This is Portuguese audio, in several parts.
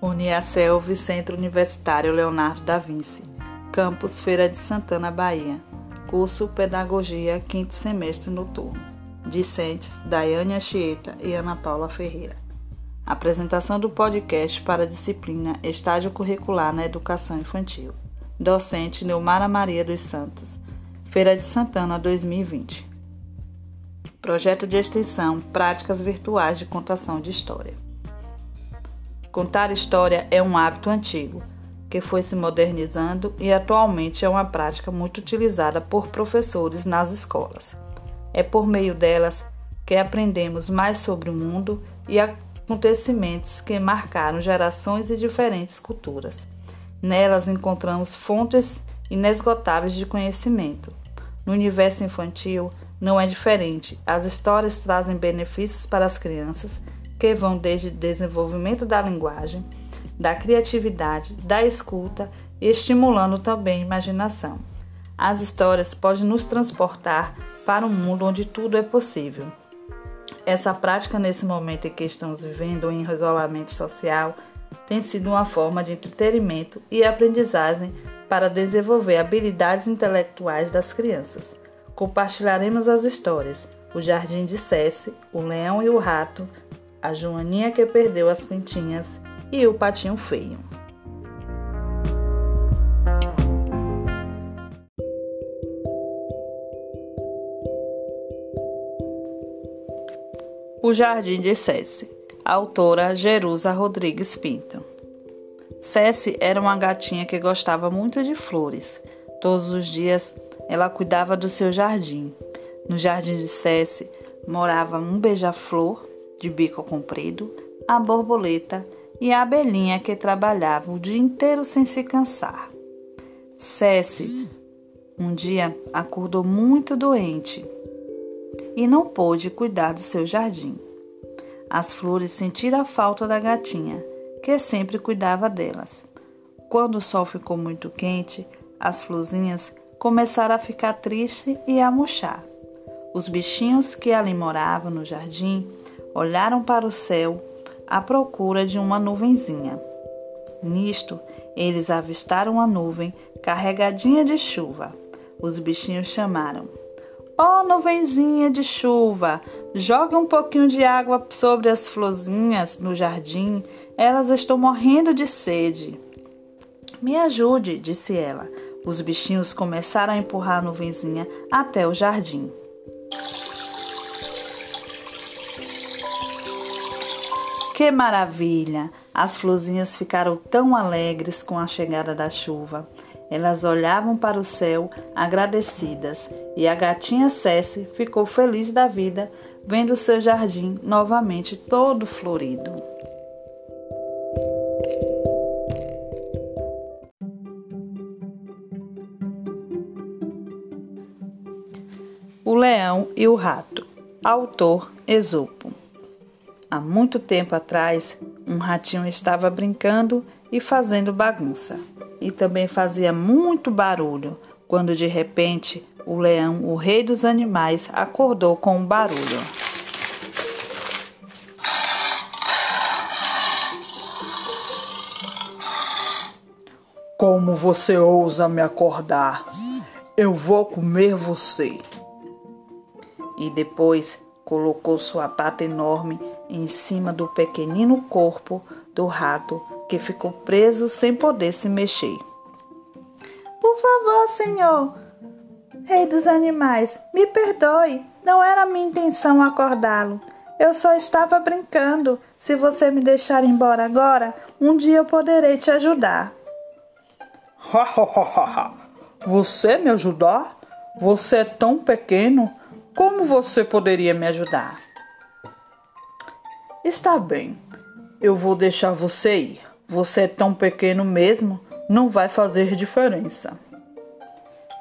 Uniaselv Centro Universitário Leonardo da Vinci, Campus Feira de Santana, Bahia. Curso Pedagogia, quinto semestre noturno. Discentes Daiane Achieta e Ana Paula Ferreira. Apresentação do podcast para a disciplina Estágio Curricular na Educação Infantil. Docente Neumara Maria dos Santos. Feira de Santana 2020. Projeto de extensão Práticas Virtuais de Contação de História. Contar história é um hábito antigo, que foi se modernizando e atualmente é uma prática muito utilizada por professores nas escolas. É por meio delas que aprendemos mais sobre o mundo e acontecimentos que marcaram gerações e diferentes culturas. Nelas encontramos fontes inesgotáveis de conhecimento. No universo infantil não é diferente. As histórias trazem benefícios para as crianças que vão desde o desenvolvimento da linguagem, da criatividade, da escuta, estimulando também a imaginação. As histórias podem nos transportar para um mundo onde tudo é possível. Essa prática, nesse momento em que estamos vivendo em isolamento social, tem sido uma forma de entretenimento e aprendizagem para desenvolver habilidades intelectuais das crianças. Compartilharemos as histórias: O Jardim de Cesse, O Leão e o Rato, a Joaninha que perdeu as pintinhas e o patinho feio. O Jardim de Cessi, autora Jerusa Rodrigues Pinto. Cessi era uma gatinha que gostava muito de flores. Todos os dias ela cuidava do seu jardim. No jardim de Cessi morava um beija-flor, de bico comprido, a borboleta e a abelhinha que trabalhava o dia inteiro sem se cansar. Cesse um dia acordou muito doente e não pôde cuidar do seu jardim. As flores sentiram a falta da gatinha, que sempre cuidava delas. Quando o sol ficou muito quente, as florzinhas começaram a ficar tristes e a murchar. Os bichinhos que ali moravam no jardim olharam para o céu à procura de uma nuvenzinha. Nisto, eles avistaram a nuvem carregadinha de chuva. Os bichinhos chamaram: Ó oh, nuvenzinha de chuva, jogue um pouquinho de água sobre as florzinhas no jardim, elas estão morrendo de sede. Me ajude, disse ela. Os bichinhos começaram a empurrar a nuvenzinha até o jardim. Que maravilha! As florzinhas ficaram tão alegres com a chegada da chuva. Elas olhavam para o céu agradecidas e a gatinha Cessi ficou feliz da vida vendo seu jardim novamente todo florido. O Leão e o Rato, autor Esopo. Há muito tempo atrás, um ratinho estava brincando e fazendo bagunça. E também fazia muito barulho, quando de repente o leão, o rei dos animais, acordou com um barulho. Como você ousa me acordar? Eu vou comer você. E depois colocou sua pata enorme em cima do pequenino corpo do rato que ficou preso sem poder se mexer. Por favor, senhor, rei dos animais, me perdoe. Não era minha intenção acordá-lo. Eu só estava brincando. Se você me deixar embora agora, um dia eu poderei te ajudar. você me ajudar? Você é tão pequeno. Como você poderia me ajudar? Está bem, eu vou deixar você ir. Você é tão pequeno mesmo, não vai fazer diferença.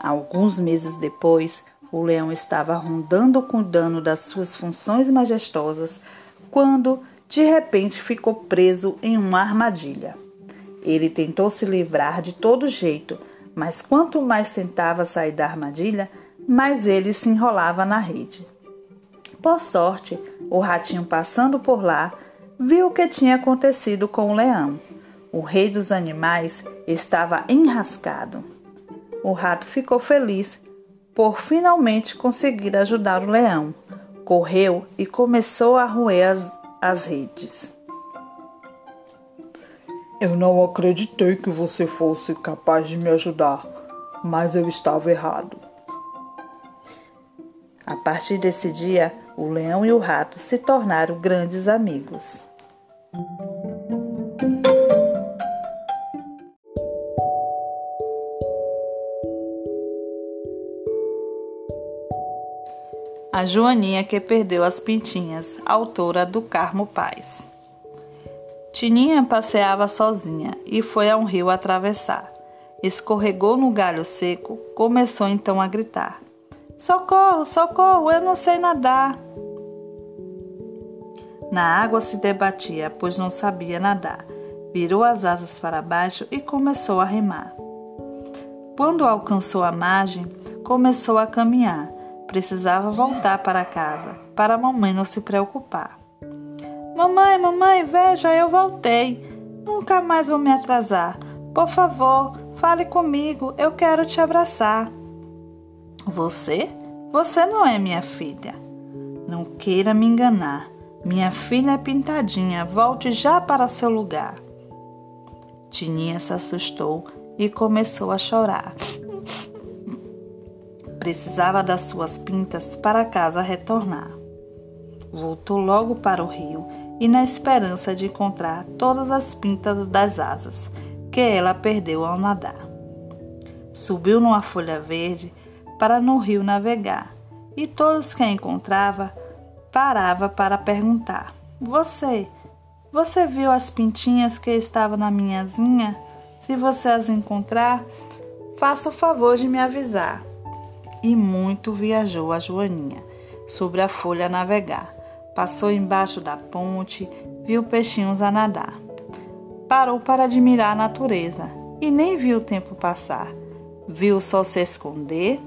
Alguns meses depois, o leão estava rondando cuidando das suas funções majestosas quando, de repente, ficou preso em uma armadilha. Ele tentou se livrar de todo jeito, mas quanto mais tentava sair da armadilha, mais ele se enrolava na rede. Por sorte, o ratinho passando por lá viu o que tinha acontecido com o leão. O rei dos animais estava enrascado. O rato ficou feliz por finalmente conseguir ajudar o leão. Correu e começou a roer as, as redes. Eu não acreditei que você fosse capaz de me ajudar, mas eu estava errado. A partir desse dia, o leão e o rato se tornaram grandes amigos. A Joaninha que perdeu as pintinhas, autora do Carmo Paz. Tininha passeava sozinha e foi a um rio atravessar. Escorregou no galho seco, começou então a gritar: Socorro, socorro, eu não sei nadar. Na água se debatia, pois não sabia nadar. Virou as asas para baixo e começou a remar. Quando alcançou a margem, começou a caminhar Precisava voltar para casa, para a mamãe não se preocupar. Mamãe, mamãe, veja, eu voltei. Nunca mais vou me atrasar. Por favor, fale comigo, eu quero te abraçar. Você? Você não é minha filha. Não queira me enganar. Minha filha é pintadinha, volte já para seu lugar. Tininha se assustou e começou a chorar. Precisava das suas pintas para casa retornar. Voltou logo para o rio e, na esperança de encontrar todas as pintas das asas que ela perdeu ao nadar. Subiu numa folha verde para no rio navegar e todos que a encontrava parava para perguntar: Você, você viu as pintinhas que estavam na minha asinha? Se você as encontrar, faça o favor de me avisar e muito viajou a Joaninha sobre a folha a navegar. Passou embaixo da ponte, viu peixinhos a nadar. Parou para admirar a natureza e nem viu o tempo passar. Viu o sol se esconder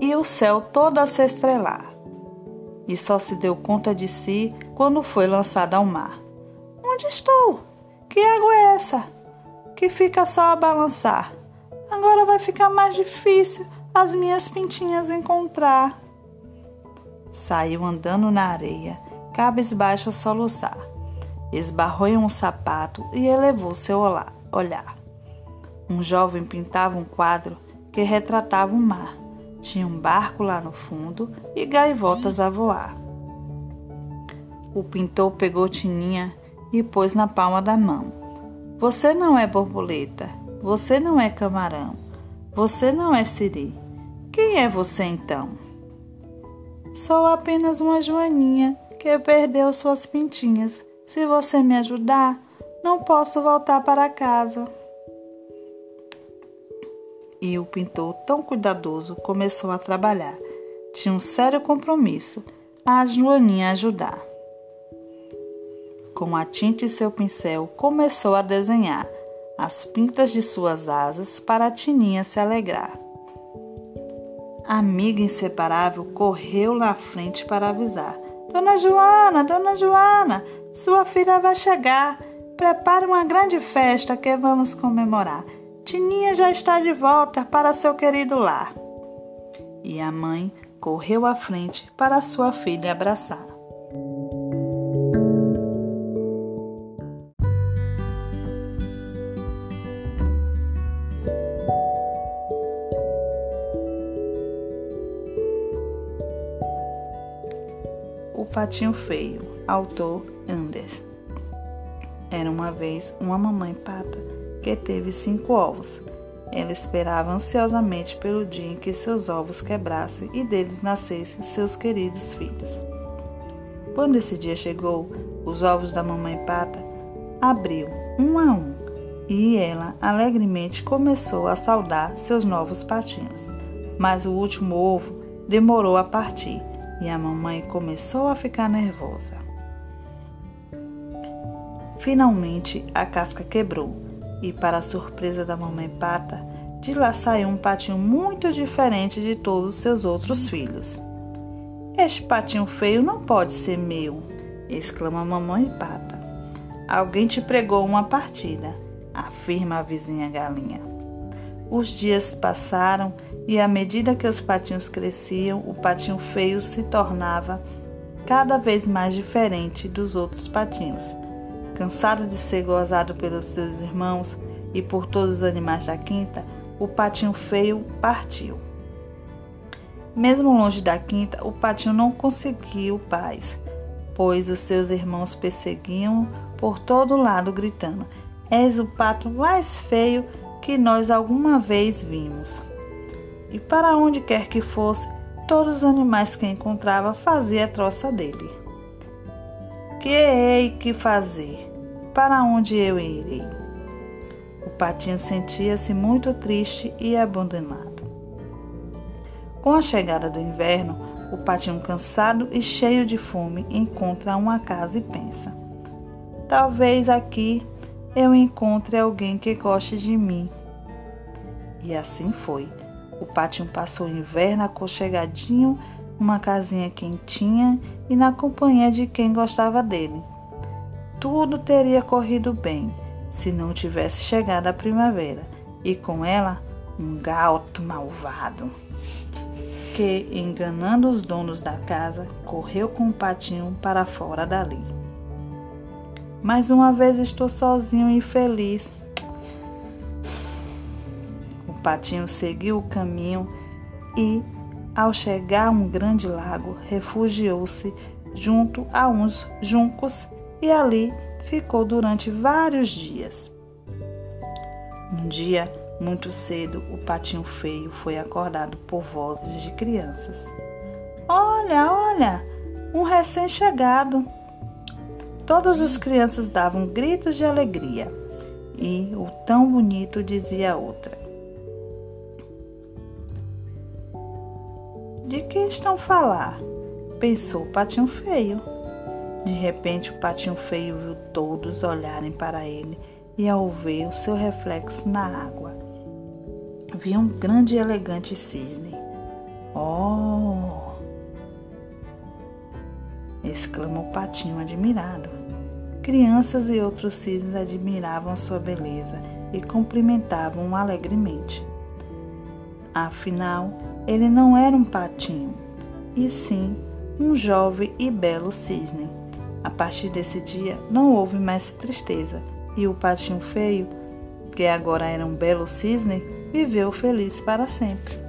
e o céu todo a se estrelar. E só se deu conta de si quando foi lançada ao mar. Onde estou? Que água é essa? Que fica só a balançar. Agora vai ficar mais difícil as minhas pintinhas encontrar. Saiu andando na areia, cabisbaixo a soluçar. Esbarrou em um sapato e elevou seu olhar. Um jovem pintava um quadro que retratava o mar. Tinha um barco lá no fundo e gaivotas a voar. O pintor pegou Tininha e pôs na palma da mão. Você não é borboleta, você não é camarão, você não é siri, quem é você então? Sou apenas uma joaninha que perdeu suas pintinhas. Se você me ajudar, não posso voltar para casa. E o pintor, tão cuidadoso, começou a trabalhar. Tinha um sério compromisso a Joaninha ajudar. Com a tinta e seu pincel, começou a desenhar as pintas de suas asas para a Tininha se alegrar. A amiga inseparável correu na frente para avisar. Dona Joana, Dona Joana, sua filha vai chegar. Prepare uma grande festa que vamos comemorar. Tininha já está de volta para seu querido lar. E a mãe correu à frente para sua filha abraçar. Patinho Feio, autor Anders. Era uma vez uma mamãe pata que teve cinco ovos. Ela esperava ansiosamente pelo dia em que seus ovos quebrassem e deles nascessem seus queridos filhos. Quando esse dia chegou, os ovos da mamãe pata abriu um a um e ela alegremente começou a saudar seus novos patinhos. Mas o último ovo demorou a partir e a mamãe começou a ficar nervosa. Finalmente a casca quebrou e, para a surpresa da mamãe pata, de lá saiu um patinho muito diferente de todos os seus outros filhos. Este patinho feio não pode ser meu, exclama a mamãe pata. Alguém te pregou uma partida, afirma a vizinha galinha. Os dias passaram e, à medida que os patinhos cresciam, o patinho feio se tornava cada vez mais diferente dos outros patinhos. Cansado de ser gozado pelos seus irmãos e por todos os animais da quinta, o patinho feio partiu. Mesmo longe da quinta, o patinho não conseguiu paz, pois os seus irmãos perseguiam por todo lado, gritando: És o pato mais feio que nós alguma vez vimos. E para onde quer que fosse, todos os animais que encontrava fazia a troça dele. Que hei que fazer? Para onde eu irei? O patinho sentia-se muito triste e abandonado. Com a chegada do inverno, o patinho cansado e cheio de fome encontra uma casa e pensa: Talvez aqui eu encontre alguém que goste de mim. E assim foi. O patinho passou o inverno aconchegadinho, numa casinha quentinha e na companhia de quem gostava dele. Tudo teria corrido bem se não tivesse chegado a primavera e com ela um gato malvado que, enganando os donos da casa, correu com o patinho para fora dali. Mais uma vez estou sozinho e feliz. O patinho seguiu o caminho e, ao chegar a um grande lago, refugiou-se junto a uns juncos e ali ficou durante vários dias. Um dia, muito cedo, o patinho feio foi acordado por vozes de crianças. Olha, olha, um recém-chegado. Todas as crianças davam gritos de alegria e o tão bonito dizia a outra. De quem estão falar? Pensou o patinho feio. De repente, o patinho feio viu todos olharem para ele e, ao ver o seu reflexo na água, vi um grande e elegante cisne. Oh! exclamou o patinho admirado. Crianças e outros cisnes admiravam sua beleza e cumprimentavam-o alegremente. Afinal, ele não era um patinho, e sim um jovem e belo cisne. A partir desse dia não houve mais tristeza, e o patinho feio, que agora era um belo cisne, viveu feliz para sempre.